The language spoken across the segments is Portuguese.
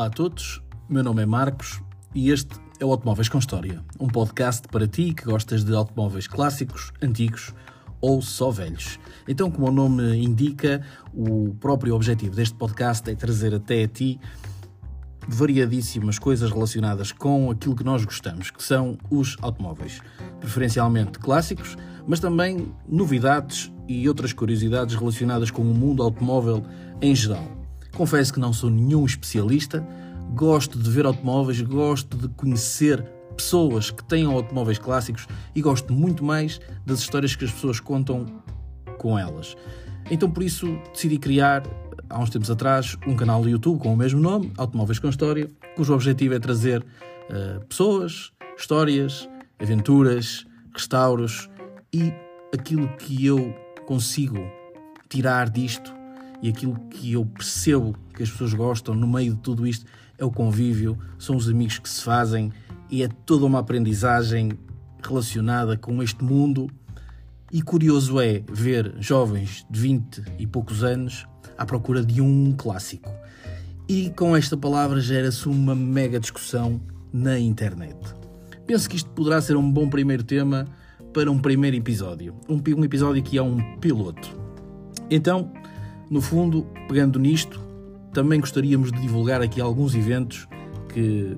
Olá a todos, meu nome é Marcos e este é o Automóveis com História, um podcast para ti que gostas de automóveis clássicos, antigos ou só velhos. Então, como o nome indica, o próprio objetivo deste podcast é trazer até a ti variadíssimas coisas relacionadas com aquilo que nós gostamos, que são os automóveis. Preferencialmente clássicos, mas também novidades e outras curiosidades relacionadas com o mundo automóvel em geral. Confesso que não sou nenhum especialista, gosto de ver automóveis, gosto de conhecer pessoas que têm automóveis clássicos e gosto muito mais das histórias que as pessoas contam com elas. Então por isso decidi criar há uns tempos atrás um canal do YouTube com o mesmo nome, Automóveis com História, cujo objetivo é trazer uh, pessoas, histórias, aventuras, restauros e aquilo que eu consigo tirar disto e aquilo que eu percebo que as pessoas gostam no meio de tudo isto é o convívio, são os amigos que se fazem e é toda uma aprendizagem relacionada com este mundo. E curioso é ver jovens de 20 e poucos anos à procura de um clássico. E com esta palavra gera-se uma mega discussão na internet. Penso que isto poderá ser um bom primeiro tema para um primeiro episódio. Um, um episódio que é um piloto. Então, no fundo, pegando nisto, também gostaríamos de divulgar aqui alguns eventos que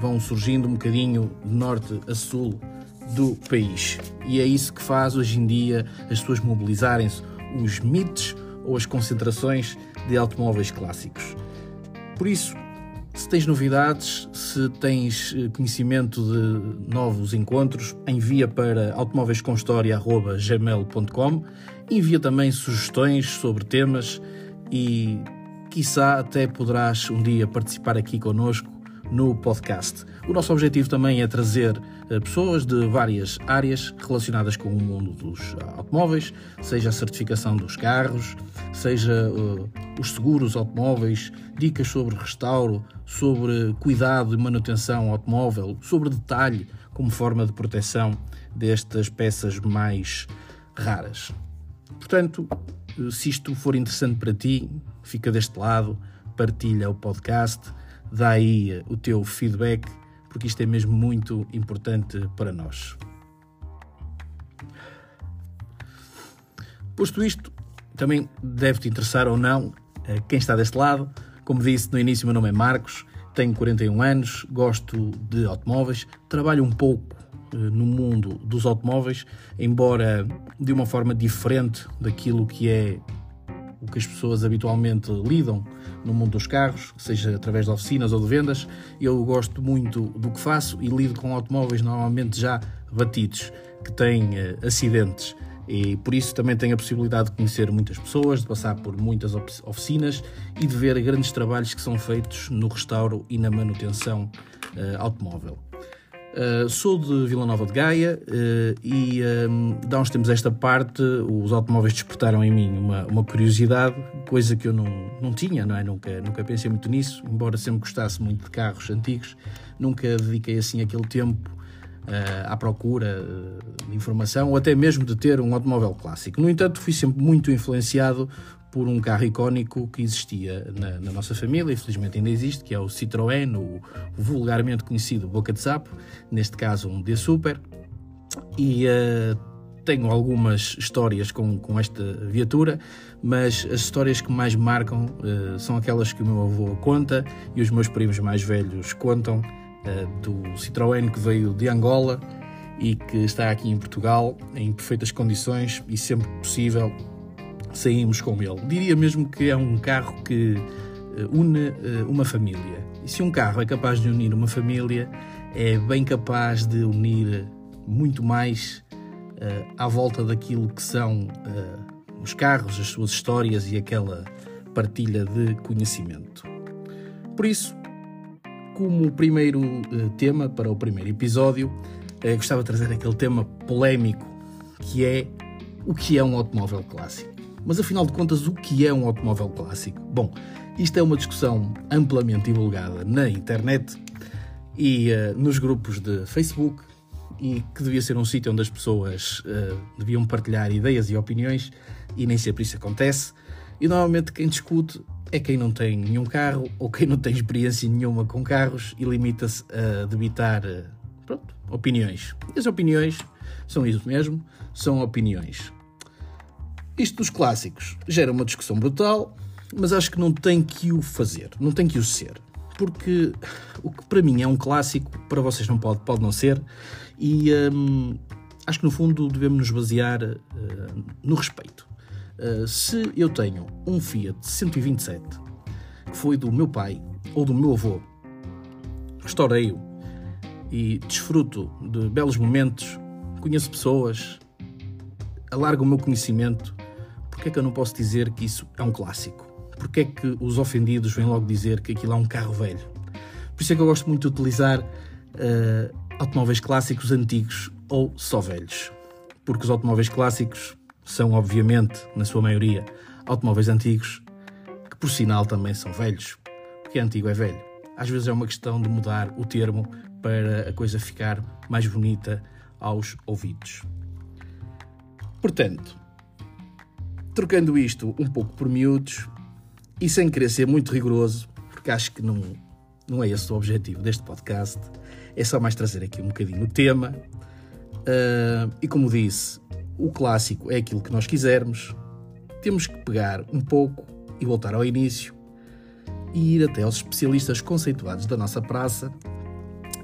vão surgindo um bocadinho de norte a sul do país. E é isso que faz hoje em dia as pessoas mobilizarem-se, os mitos ou as concentrações de automóveis clássicos. Por isso, se tens novidades, se tens eh, conhecimento de novos encontros, envia para automóveiscomhistoria.gmail.com envia também sugestões sobre temas e, quiçá, até poderás um dia participar aqui connosco no podcast. O nosso objetivo também é trazer eh, pessoas de várias áreas relacionadas com o mundo dos automóveis, seja a certificação dos carros, seja uh, os seguros automóveis, dicas sobre restauro, sobre cuidado e manutenção automóvel, sobre detalhe como forma de proteção destas peças mais raras. Portanto, se isto for interessante para ti, fica deste lado, partilha o podcast dá aí eh, o teu feedback, porque isto é mesmo muito importante para nós. Posto isto, também deve-te interessar ou não eh, quem está deste lado. Como disse no início, meu nome é Marcos, tenho 41 anos, gosto de automóveis, trabalho um pouco no mundo dos automóveis, embora de uma forma diferente daquilo que é o que as pessoas habitualmente lidam no mundo dos carros, seja através de oficinas ou de vendas. Eu gosto muito do que faço e lido com automóveis normalmente já batidos, que têm uh, acidentes. E por isso também tenho a possibilidade de conhecer muitas pessoas, de passar por muitas oficinas e de ver grandes trabalhos que são feitos no restauro e na manutenção uh, automóvel. Uh, sou de Vila Nova de Gaia uh, e um, de há uns tempos esta parte os automóveis despertaram em mim uma, uma curiosidade, coisa que eu não, não tinha, não é? Nunca, nunca pensei muito nisso, embora sempre gostasse muito de carros antigos, nunca dediquei assim aquele tempo uh, à procura de informação ou até mesmo de ter um automóvel clássico. No entanto, fui sempre muito influenciado por um carro icónico que existia na, na, nossa família, infelizmente ainda existe, que é o Citroën, o, vulgarmente conhecido Boca de Sapo, neste caso um D-Super, e uh, tenho algumas histórias com, com esta viatura, mas as histórias que mais marcam uh, são aquelas que o meu avô conta e os meus primos mais velhos contam, uh, do Citroën que veio de Angola e que está aqui em Portugal em perfeitas condições e sempre possível saímos com ele. Diria mesmo que é um carro que eh, une eh, uma família. E se um carro é capaz de unir uma família, é bem capaz de unir muito mais à volta daquilo que são os carros, as suas histórias e aquela partilha de conhecimento. Por isso, como primeiro tema para o primeiro episódio, gostava de trazer aquele tema polémico que é o que é um automóvel clássico. Mas afinal de contas, o que é um automóvel clássico? Bom, isto é uma discussão amplamente divulgada na internet e uh, nos grupos de Facebook e que devia ser um sítio onde as pessoas uh, deviam partilhar ideias e opiniões e nem sempre isso acontece. E normalmente quem discute é quem não tem nenhum carro ou quem não tem experiência nenhuma com carros e limita-se a debitar pronto, opiniões. E as opiniões são isso mesmo, são opiniões. Isto dos clássicos gera uma discussão brutal, mas acho que não tem que o fazer, não tem que o ser. Porque o que para mim é um clássico, para vocês não pode, pode não ser, e hum, acho que no fundo devemos nos basear uh, no respeito. Uh, se eu tenho um Fiat 127, que foi do meu pai ou do meu avô, restaurei-o e desfruto de belos momentos, conheço pessoas, alargo o meu conhecimento, porque é que eu não posso dizer que isso é um clássico? Porque é que os ofendidos vêm logo dizer que aquilo é um carro velho? Por isso é que eu gosto muito de utilizar uh, automóveis clássicos antigos ou só velhos. Porque os automóveis clássicos são, obviamente, na sua maioria, automóveis antigos, que por sinal também são velhos. Porque antigo é velho. Às vezes é uma questão de mudar o termo para a coisa ficar mais bonita aos ouvidos. Portanto, trocando isto um pouco por miúdos e sem querer ser muito rigoroso, porque acho que não, não é esse o objetivo deste podcast, é só mais trazer aqui um bocadinho o tema. Uh, e como disse, o clássico é aquilo que nós quisermos, temos que pegar um pouco e voltar ao início e ir até aos especialistas conceituados da nossa praça.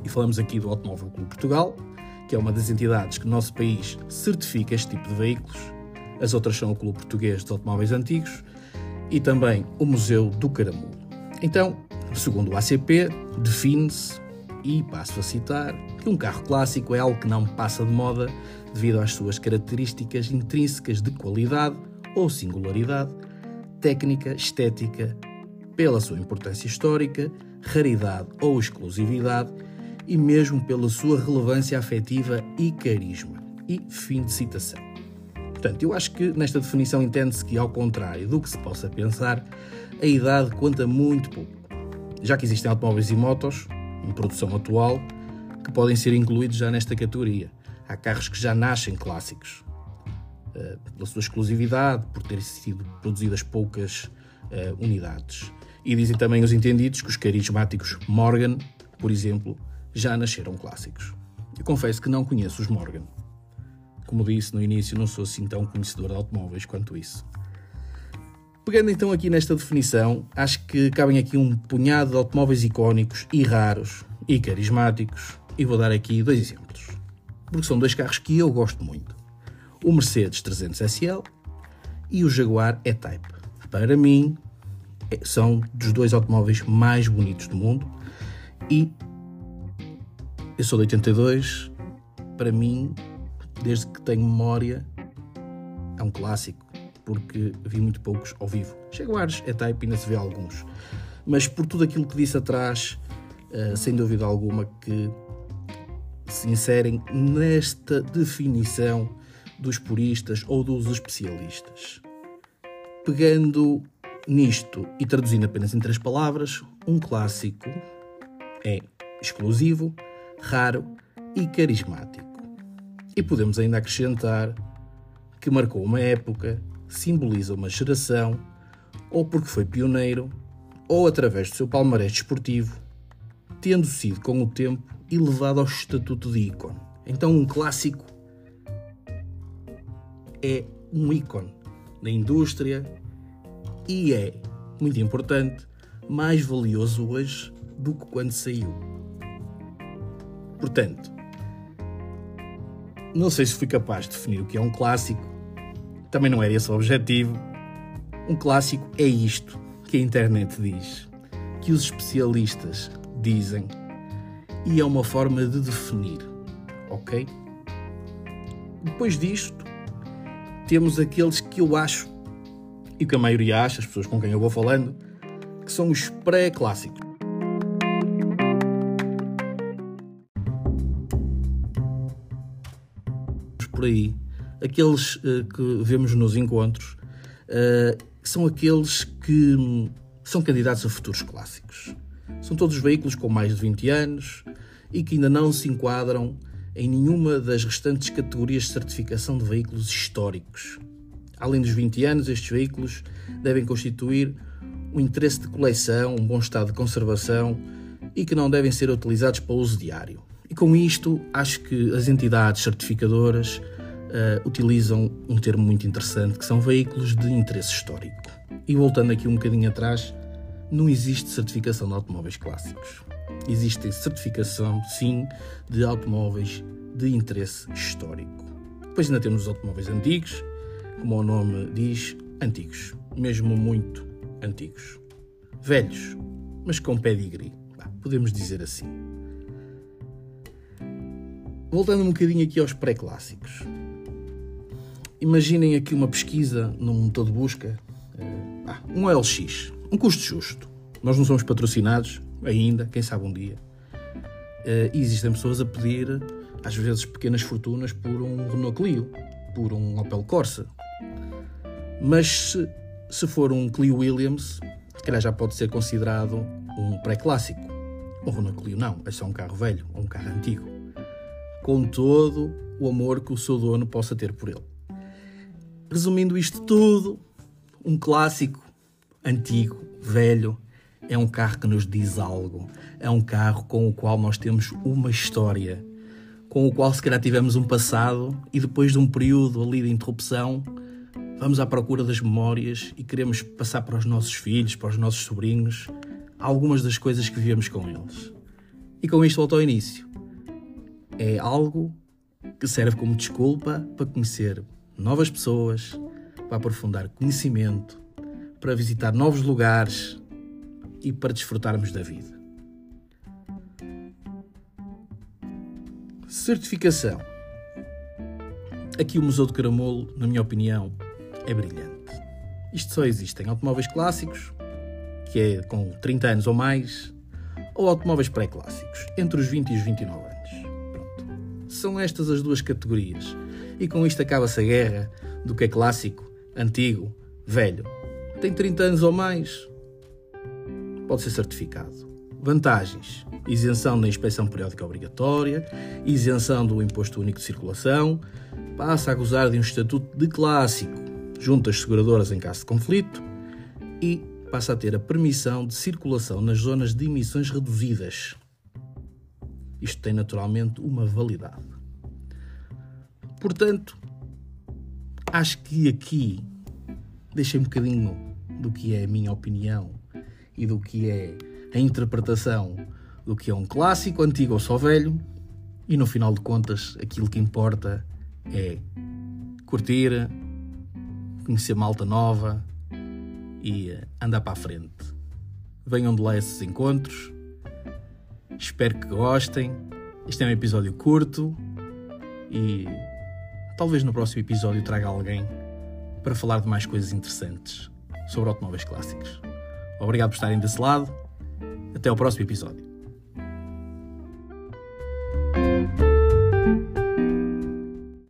E falamos aqui do Automóvel Clube Portugal, que é uma das entidades que no nosso país certifica este tipo de veículos as outras são o Clube Português de Automóveis Antigos e também o Museu do Caramulo. Então, segundo o ACP, define-se, e passo a citar, que um carro clássico é algo que não passa de moda devido às suas características intrínsecas de qualidade ou singularidade, técnica, estética, pela sua importância histórica, raridade ou exclusividade e mesmo pela sua relevância afetiva e carisma. E fim de citação. Portanto, eu acho que nesta definição entende-se que, ao contrário do que se possa pensar, a idade conta muito pouco. Já que existem automóveis e motos, em produção atual, que podem ser incluídos já nesta categoria. Há carros que já nascem clássicos, uh, pela sua exclusividade, por terem sido produzidas poucas uh, unidades. E dizem também os entendidos que os carismáticos Morgan, por exemplo, já nasceram clássicos. Eu confesso que não conheço os Morgan. Como disse no início, não sou assim tão conhecedor de automóveis quanto isso. Pegando então aqui nesta definição, acho que cabem aqui um punhado de automóveis icónicos e raros e carismáticos, e vou dar aqui dois exemplos. Porque são dois carros que eu gosto muito. O Mercedes 300 SL e o Jaguar E-Type. Para mim, é, são dos dois automóveis mais bonitos do mundo e eu sou de 82, para mim desde que tenho memória, é um clássico, porque vi muito poucos ao vivo. Jaguares é type, ainda se vê alguns. Mas por tudo aquilo que disse atrás, uh, sem dúvida alguma que se inserem nesta definição dos puristas ou dos especialistas. Pegando nisto e traduzindo apenas em três palavras, um clássico é exclusivo, raro e carismático. E podemos ainda acrescentar que marcou uma época, simboliza uma geração, ou porque foi pioneiro, ou através do seu palmarés desportivo, tendo sido com o tempo elevado ao estatuto de ícone. Então, um clássico é um ícone na indústria e é, muito importante, mais valioso hoje do que quando saiu. Portanto, não sei se fui capaz de definir o que é um clássico. Também não era esse o objetivo. Um clássico é isto que a internet diz, que os especialistas dizem, e é uma forma de definir, ok? Depois disto, temos aqueles que eu acho, e que a maioria acha, as pessoas com quem eu vou falando, que são os pré-clássicos. Por aí, aqueles uh, que vemos nos encontros, uh, são aqueles que um, são candidatos a futuros clássicos. São todos veículos com mais de 20 anos e que ainda não se enquadram em nenhuma das restantes categorias de certificação de veículos históricos. Além dos 20 anos, estes veículos devem constituir um interesse de coleção, um bom estado de conservação e que não devem ser utilizados para uso diário. E com isto, acho que as entidades certificadoras uh, utilizam um termo muito interessante, que são veículos de interesse histórico. E voltando aqui um bocadinho atrás, não existe certificação de automóveis clássicos. Existe certificação, sim, de automóveis de interesse histórico. Depois ainda temos os automóveis antigos, como o nome diz, antigos, mesmo muito antigos. Velhos, mas com pedigree, podemos dizer assim. Voltando um bocadinho aqui aos pré-clássicos. Imaginem aqui uma pesquisa num motor de busca, uh, um LX, um custo justo. Nós não somos patrocinados ainda, quem sabe um dia. Uh, e existem pessoas a pedir, às vezes, pequenas fortunas por um Renault Clio, por um Opel Corsa. Mas se, se for um Clio Williams, se calhar já pode ser considerado um pré-clássico. Um Renault Clio não, é só um carro velho, ou um carro antigo. Com todo o amor que o seu dono possa ter por ele. Resumindo isto tudo, um clássico antigo, velho, é um carro que nos diz algo. É um carro com o qual nós temos uma história, com o qual se calhar tivemos um passado e depois de um período ali de interrupção, vamos à procura das memórias e queremos passar para os nossos filhos, para os nossos sobrinhos, algumas das coisas que vivemos com eles. E com isto volto ao início. É algo que serve como desculpa para conhecer novas pessoas, para aprofundar conhecimento, para visitar novos lugares e para desfrutarmos da vida. Certificação. Aqui o Museu de Caramolo, na minha opinião, é brilhante. Isto só existe em automóveis clássicos, que é com 30 anos ou mais, ou automóveis pré-clássicos, entre os 20 e os 29 anos. São estas as duas categorias. E com isto acaba-se a guerra do que é clássico, antigo, velho. Tem 30 anos ou mais, pode ser certificado. Vantagens: isenção da inspeção periódica obrigatória, isenção do imposto único de circulação, passa a gozar de um estatuto de clássico junto às seguradoras em caso de conflito e passa a ter a permissão de circulação nas zonas de emissões reduzidas. Isto tem naturalmente uma validade. Portanto, acho que aqui deixei um bocadinho do que é a minha opinião e do que é a interpretação do que é um clássico, antigo ou só velho, e no final de contas aquilo que importa é curtir, conhecer malta nova e andar para a frente. Venham de lá esses encontros. Espero que gostem. Este é um episódio curto e talvez no próximo episódio traga alguém para falar de mais coisas interessantes sobre automóveis clássicos. Obrigado por estarem desse lado. Até ao próximo episódio.